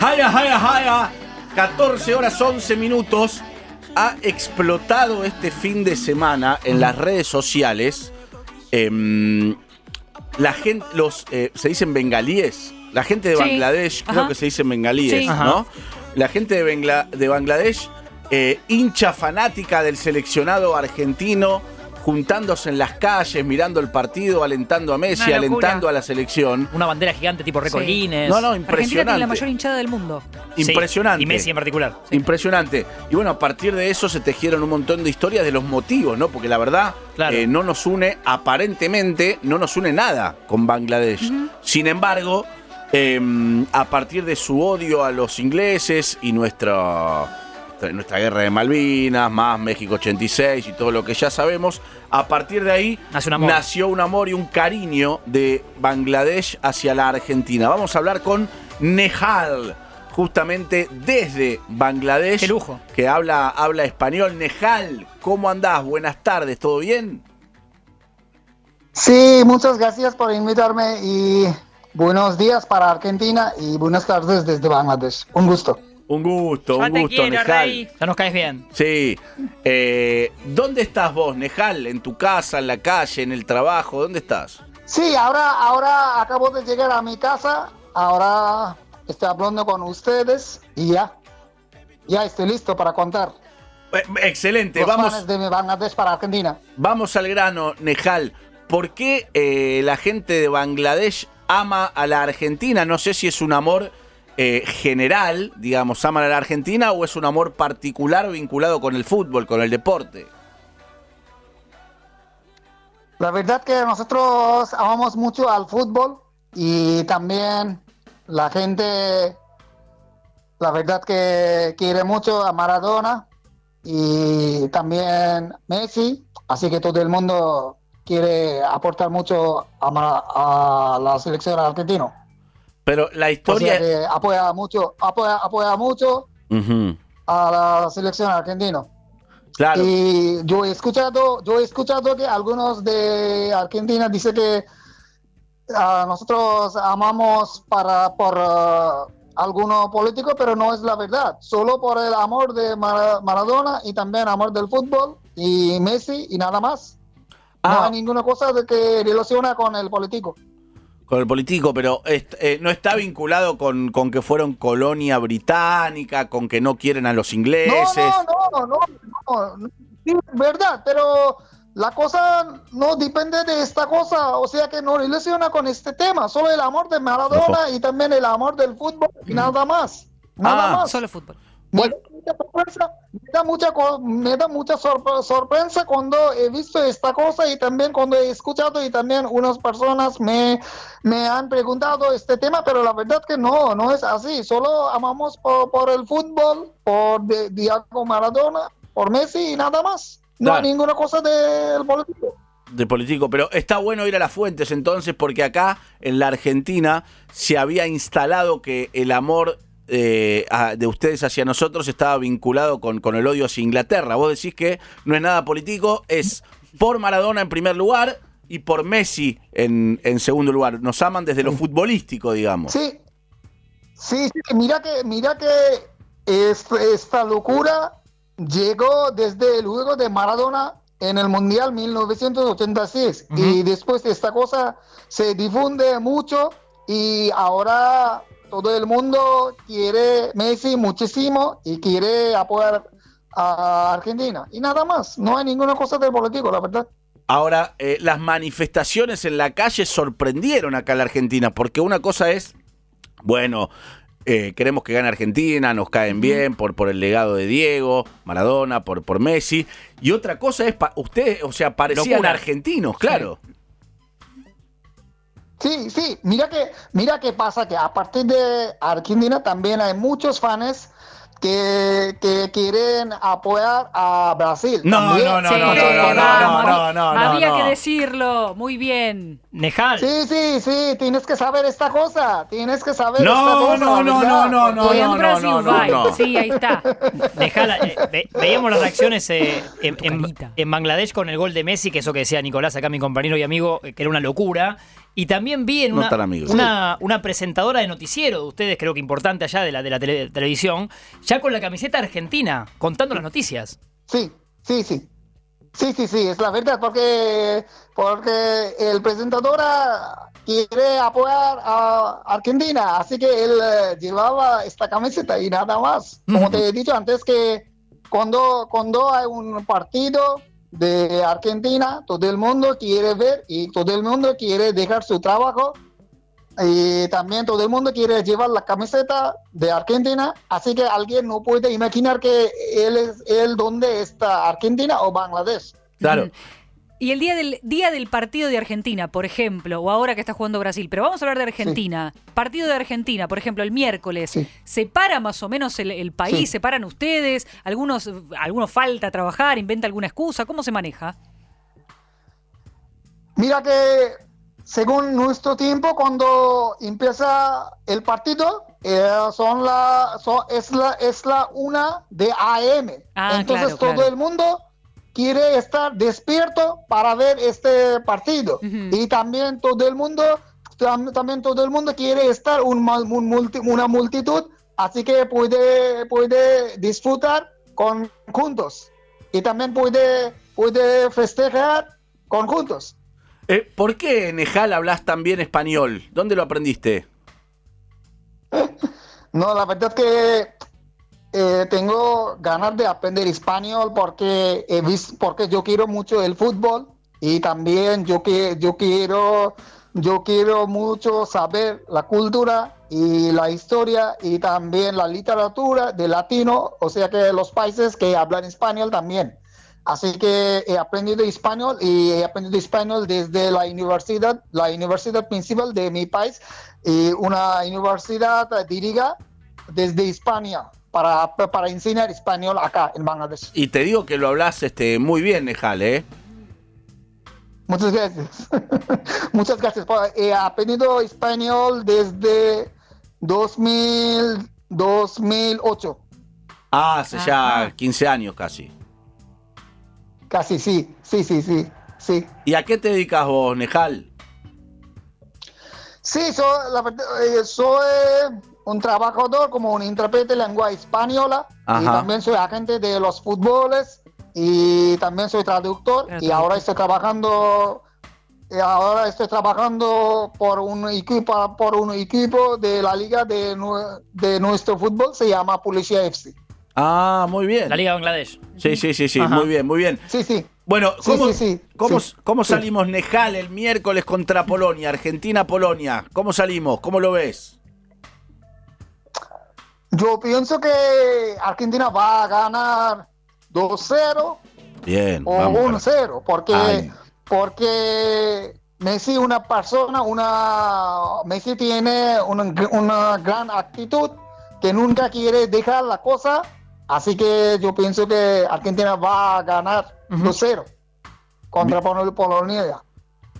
Haya, haya, haya. 14 horas 11 minutos. Ha explotado este fin de semana en las redes sociales. em, la gente, los, eh, se dicen bengalíes. La gente de Sí. Bangladesh, creo Ajá. que se dicen bengalíes, Sí. ¿no? La gente de, Bengla- de Bangladesh, eh, hincha fanática del seleccionado argentino, juntándose en las calles, mirando el partido, alentando a Messi, Una locura. alentando a la selección. Una bandera gigante tipo récord Sí. Guinness. No, no, Argentina tiene impresionante. la mayor hinchada del mundo. Sí, Impresionante. Y Messi en particular. Impresionante. Y bueno, a partir de eso se tejieron un montón de historias de los motivos, ¿no? Porque la verdad Claro. eh, no nos une, aparentemente, no nos une nada con Bangladesh. Sin embargo, eh, a partir de su odio a los ingleses y nuestra, nuestra guerra de Malvinas, más México 86 y todo lo que ya sabemos, a partir de ahí Nace un amor. nació un amor y un cariño de Bangladesh hacia la Argentina. Vamos a hablar con Nehal, justamente desde Bangladesh. Qué lujo. Que habla, habla español. Nehal, ¿cómo andás? Buenas tardes, ¿todo bien? Sí, muchas gracias por invitarme y buenos días para Argentina y buenas tardes desde Bangladesh. Un gusto. Un gusto, Ya un te gusto, quiero, Nehal. Rey. Ya nos caes bien. Sí. Eh, ¿Dónde estás vos, Nehal? ¿En tu casa, en la calle, en el trabajo? ¿Dónde estás? Sí, ahora, ahora acabo de llegar a mi casa, ahora estoy hablando con ustedes y ya, ya estoy listo para contar. Eh, excelente, Los vamos. planes de Bangladesh para Argentina. Vamos al grano, Nejal. ¿Por qué eh, la gente de Bangladesh ama a la Argentina? No sé si es un amor eh, general, digamos, aman a la Argentina o es un amor particular vinculado con el fútbol, con el deporte. La verdad que nosotros amamos mucho al fútbol y también la gente, la verdad que quiere mucho a Maradona y también Messi, así que todo el mundo quiere aportar mucho a, a la selección argentina. Pero la O historia... sea que apoya mucho, apoya, apoya mucho Ujú, a la selección argentina. Claro. Y yo he escuchado, yo he escuchado que algunos de Argentina dicen que ah, nosotros amamos para por ah, alguno político, pero no es la verdad. Solo por el amor de Mara- Maradona y también amor del fútbol y Messi y nada más. No Ah. hay ninguna cosa de que relaciona con el político. Con el político, pero est- eh, no está vinculado con, con que fueron colonia británica, con que no quieren a los ingleses. No, no, no, no, no, sí, es verdad, pero la cosa no depende de esta cosa, o sea que no relaciona con este tema, solo el amor de Maradona y también el amor del fútbol y nada más, nada Ah, más. Solo fútbol. Da mucha sorpresa, me da mucha, me da mucha sorpre- sorpresa cuando he visto esta cosa y también cuando he escuchado y también unas personas me, me han preguntado este tema, pero la verdad que no, no es así. Solo amamos por, por el fútbol, por Di- Diego Maradona, por Messi y nada más. No Claro. hay ninguna cosa del político. de político, pero está bueno ir a las fuentes entonces porque acá en la Argentina se había instalado que el amor eh, a- de ustedes hacia nosotros estaba vinculado con, con el odio hacia Inglaterra. Vos decís que no es nada político, es por Maradona en primer lugar y por Messi en, en segundo lugar. Nos aman desde lo futbolístico, digamos. Sí, sí, sí, mira que, mira que es- esta locura llegó desde luego de Maradona en el Mundial 1986 y después esta cosa se difunde mucho y ahora todo el mundo quiere Messi muchísimo y quiere apoyar a Argentina y nada más, no hay ninguna cosa del político, la verdad. Ahora, eh, las manifestaciones en la calle sorprendieron acá en la Argentina, porque una cosa es, bueno, eh, queremos que gane Argentina, nos caen bien por, por el legado de Diego, Maradona, por, por Messi, y otra cosa es, pa- ustedes, o sea, parecían Locura. argentinos, claro. Sí, sí, mira que, mira qué pasa que a partir de Argentina también hay muchos fans que, que quieren apoyar a Brasil. No, no, no, Sí, no, no, no, no, no, no, no, Había no. que decirlo. Muy bien. Nejal. Sí, sí, sí, tienes que saber esta cosa, tienes que saber esta No, cosa. no, no, no, no, no, no, en Brasil, no, no, no. Sí, ahí está. Nejal, eh, ve- veíamos las reacciones eh, en, en- en Bangladesh con el gol de Messi, que eso que decía Nicolás, acá mi compañero y amigo, eh, que era una locura. Y también vi en No una, amigos. una, una presentadora de noticiero de ustedes, creo que importante allá de la, de la tele- televisión, ya con la camiseta argentina, contando las noticias. Sí, sí, sí. Sí, sí, sí, es la verdad, porque, porque el presentador ah, quiere apoyar a Argentina, así que él eh, llevaba esta camiseta y nada más. Como te he dicho antes que cuando, cuando hay un partido de Argentina, todo el mundo quiere ver y todo el mundo quiere dejar su trabajo y también todo el mundo quiere llevar la camiseta de Argentina, así que alguien no puede imaginar que él es él dónde está Argentina o Bangladesh. Claro. Y el día del día del partido de Argentina, por ejemplo, o ahora que está jugando Brasil, pero vamos a hablar de Argentina. Partido de Argentina, por ejemplo, el miércoles. Sí. ¿Se para más o menos el, el país? Sí. ¿Se paran ustedes? ¿Algunos, algunos falta trabajar? ¿Inventa alguna excusa? ¿Cómo se maneja? Mira que según nuestro tiempo, cuando empieza el partido, eh, son la, son- es la es la una de AM. Ah, Entonces claro, todo claro. el mundo quiere estar despierto para ver este partido. Y también todo el mundo, tam- también todo el mundo quiere estar un, mal- un multi- una multitud, así que puede, puede disfrutar con juntos. Y también puede, puede festejar con juntos. Eh, ¿Por qué, Nejal, hablas tan bien español? ¿Dónde lo aprendiste? No, la verdad que eh, tengo ganas de aprender español porque he visto, porque yo quiero mucho el fútbol y también yo que yo quiero yo quiero mucho saber la cultura y la historia y también la literatura de latino, o sea que los países que hablan español también. Así que he aprendido español y he aprendido español desde la universidad, la universidad principal de mi país y una universidad dirigida desde España para, para enseñar español acá en Bangladesh. Y te digo que lo hablas este, muy bien, Nejal, ¿eh? Muchas gracias. Muchas gracias. Pues, He aprendido español desde 2000, 2008. Ah, hace ya Ajá. 15 años casi. Casi, sí, sí, sí, sí, sí. ¿Y a qué te dedicas vos, Nejal? Sí, soy, la eh, soy un trabajador como un intérprete de lengua española y también soy agente de los fútboles y también soy traductor y ahora estoy trabajando y ahora estoy trabajando por un equipo por un equipo de la liga de nuestro fútbol se llama Policía FC. Ah, muy bien. La Liga de Bangladesh. Sí, sí, sí, sí, Ajá. muy bien, muy bien. Sí, sí. Bueno, Sí, ¿cómo, sí, sí, cómo, sí, cómo sí. salimos Nejal el miércoles contra Polonia, Argentina-Polonia? ¿Cómo salimos? ¿Cómo lo ves? Yo pienso que Argentina va a ganar 2-0 Bien, o vamos. un para- cero, porque, Ay. porque Messi una persona, una Messi tiene una, una gran actitud que nunca quiere dejar la cosa, así que yo pienso que Argentina va a ganar 2-0 contra Pol- Polonia.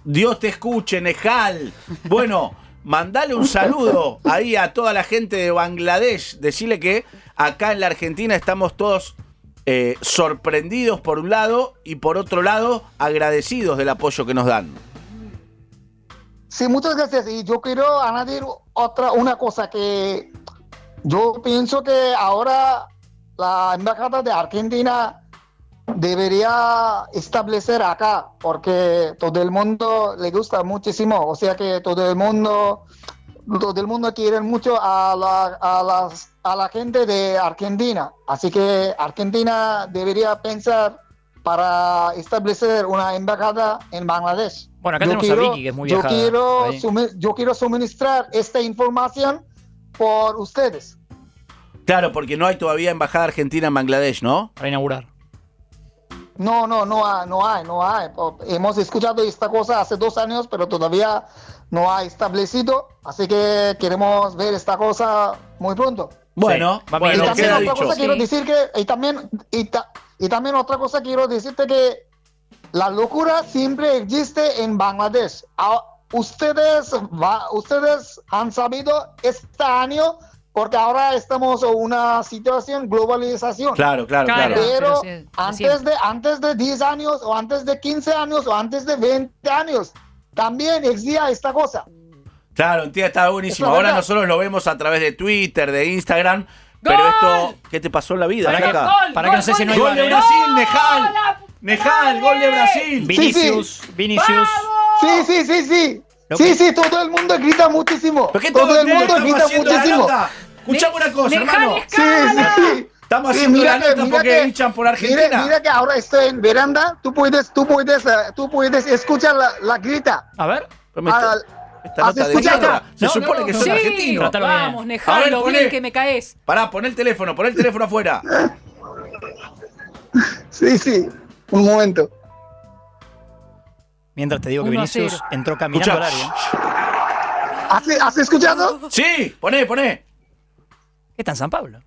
Dios te escuche, Nejal. Bueno, mandale un saludo ahí a toda la gente de Bangladesh. Decirle que acá en la Argentina estamos todos eh, sorprendidos por un lado y por otro lado agradecidos del apoyo que nos dan. Sí, muchas gracias. Y yo quiero añadir otra, una cosa que yo pienso que ahora la embajada de Argentina debería establecer acá, porque todo el mundo le gusta muchísimo, o sea que todo el mundo, todo el mundo quiere mucho a la, a las, a la gente de Argentina, así que Argentina debería pensar para establecer una embajada en Bangladesh. Bueno, acá tenemos a Vicky, que es muy yo viajada, quiero, yo quiero suministrar esta información por ustedes. Claro, porque no hay todavía embajada argentina en Bangladesh, ¿no? Para inaugurar. No, no, no hay, no hay, no hay. Hemos escuchado esta cosa hace dos años, pero todavía no ha establecido, así que queremos ver esta cosa muy pronto. Bueno, y bueno, bien, también queda otra dicho. cosa quiero Sí. decir que, y también, y, ta- y también otra cosa quiero decirte que la locura siempre existe en Bangladesh. A- ustedes, va- ustedes han sabido este año, porque ahora estamos en una situación globalización. Claro, claro, Claro. claro. Pero Pero sí, antes, de, antes de 10 años, o antes de 15 años, o antes de 20 años, también existía esta cosa. Claro, tía, está buenísimo. Es Ahora verdad. nosotros lo vemos a través de Twitter, de Instagram. Pero ¡Gol! esto, ¿qué te pasó en la vida? Para que, flaca? para que no sé si no hay Gol de. Brasil, Nejal. Nejal, gol de Brasil. Vinicius, Vinicius. Sí, sí, sí, sí. Sí, sí, todo el mundo grita muchísimo. ¿Pero qué Todo el mundo grita muchísimo. Escuchame una cosa, hermano. es Sí, sí, sí. Estamos Sí, haciendo la que- nota porque por mira- Argentina. Mira, que ahora estoy en veranda, tú puedes, tú puedes, eh, tú puedes escuchar la, la grita. A ver. Está- Al- esta ¿has nota de mierda. Se No, supone no, que no. son Sí, bien. Vamos, A ver, lo bien poné. que me caes. Pará, pon el teléfono, pon el teléfono afuera. Sí, sí. Un momento. Mientras te digo que a Vinicius entró caminando al área. ¿Has, has escuchado? Sí, poné, poné. ¿Qué está en San Pablo?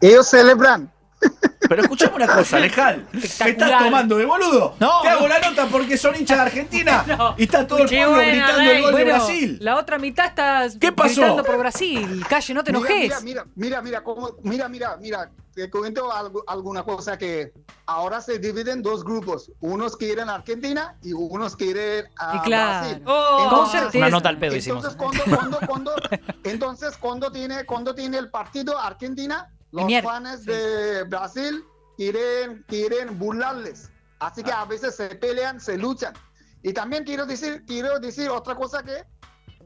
Ellos celebran. Pero escuchame una cosa, Lejal. Me estás tomando de boludo. No, Te hago la nota porque son hinchas de Argentina. No. Y está todo el pueblo buena, gritando el Rey. gol de Bueno, Brasil. La otra mitad está ¿Qué pasó? gritando por Brasil. Calle, no te Mira, enojes. Mira, mira, mira, mira, cómo- mira, mira, mira, te comento algo- alguna cosa que ahora se dividen en dos grupos. Unos quieren Argentina y unos quieren a Y claro. Brasil. Oh, con Entonces- certeza. Una nota al pedo hicimos. Entonces, cuando, cuando, cuando, entonces, cuando tiene, cuando tiene el partido Argentina, los fans de Brasil quieren, quieren burlarles. Así que a veces se pelean, se luchan. Y también quiero decir, quiero decir otra cosa que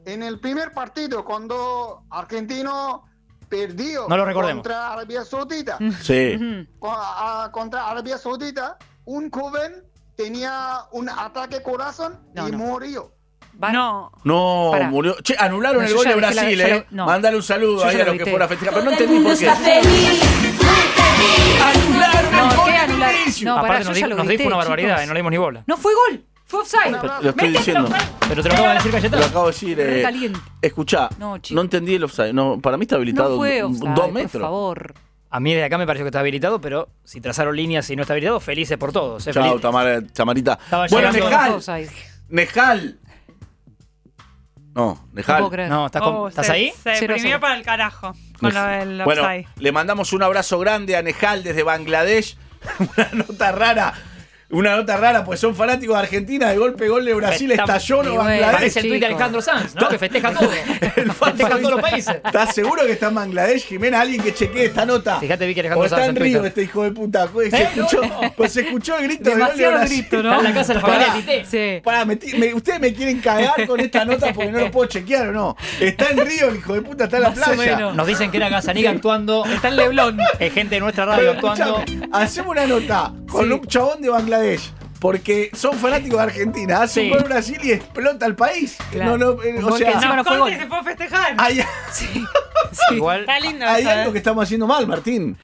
en el primer partido, cuando Argentino perdió No lo contra Arabia Saudita, Sí. Contra Arabia Saudita, un joven tenía un ataque corazón No, y no. murió. No. No, Pará. murió. Che, anularon No, el yo gol ya de dije la- Brasil, eh. lo- no. Mándale un saludo Yo ahí ya a lo los que grité. fueron a festejar. Pero no entendí por qué. está feliz, muy feliz. Anularon No, el gol ¿qué de anular? Vinicius. No, pará, Aparte yo nos, ya di- lo nos grité, dijo una barbaridad chicos. y no le dimos ni bola. No fue gol. Fue offside. Lo estoy diciendo. Pero te lo acabo de decir Lo Cayetano. acabo de decir. Re Eh, caliente. escuchá, No, no, chico. entendí el offside. No, para mí está habilitado No fue offside, dos por metros. favor. A mí desde acá me pareció que está habilitado, pero si trazaron líneas y no está habilitado, felices por todos. eh, Chao, Tamara, Tamarita. Estaba Bueno, llegando- fue offside. Nejal. No, creer. No, ¿estás, con- Oh, ¿estás se- ahí? Se Cero, deprimió cero. para el carajo con lo del Bueno, le mandamos un abrazo grande a Nejal desde Bangladesh. Una nota rara. Una nota rara, pues son fanáticos de Argentina. De golpe, gol de Brasil Está- estalló no Bangladesh. Parece el tuit de. Alejandro Sanz, ¿no? Que festeja todo. El fan festeja todos los países. ¿Estás seguro que está en Bangladesh, Jimena? Alguien que chequee esta nota. Fíjate, vi que O Alejandro está Sanz en en Río este hijo de puta. Pues se ¿Eh? escuchó, No. pues se escuchó el grito de gol de Demasiado Brasil. grito, ¿no? Está en la casa de la familia Pará. Tite. Sí. Pará, me ustedes me quieren cagar con esta nota porque no lo puedo chequear o no. Está en Río, el hijo de puta, está en la Más o playa. menos. Nos dicen que era Gazaniga actuando. Está en Leblon. Eh, gente de nuestra radio Pero actuando. hacemos una nota con Sí. un chabón de Bangladesh. Porque son fanáticos de Argentina. Hace Sí. un gol Brasil y explota el país. Claro. No, no, eh, o sea, no fue gol. se fue a festejar. hay, Sí. Igual. Está lindo hay algo ¿eh? que estamos haciendo mal, Martín.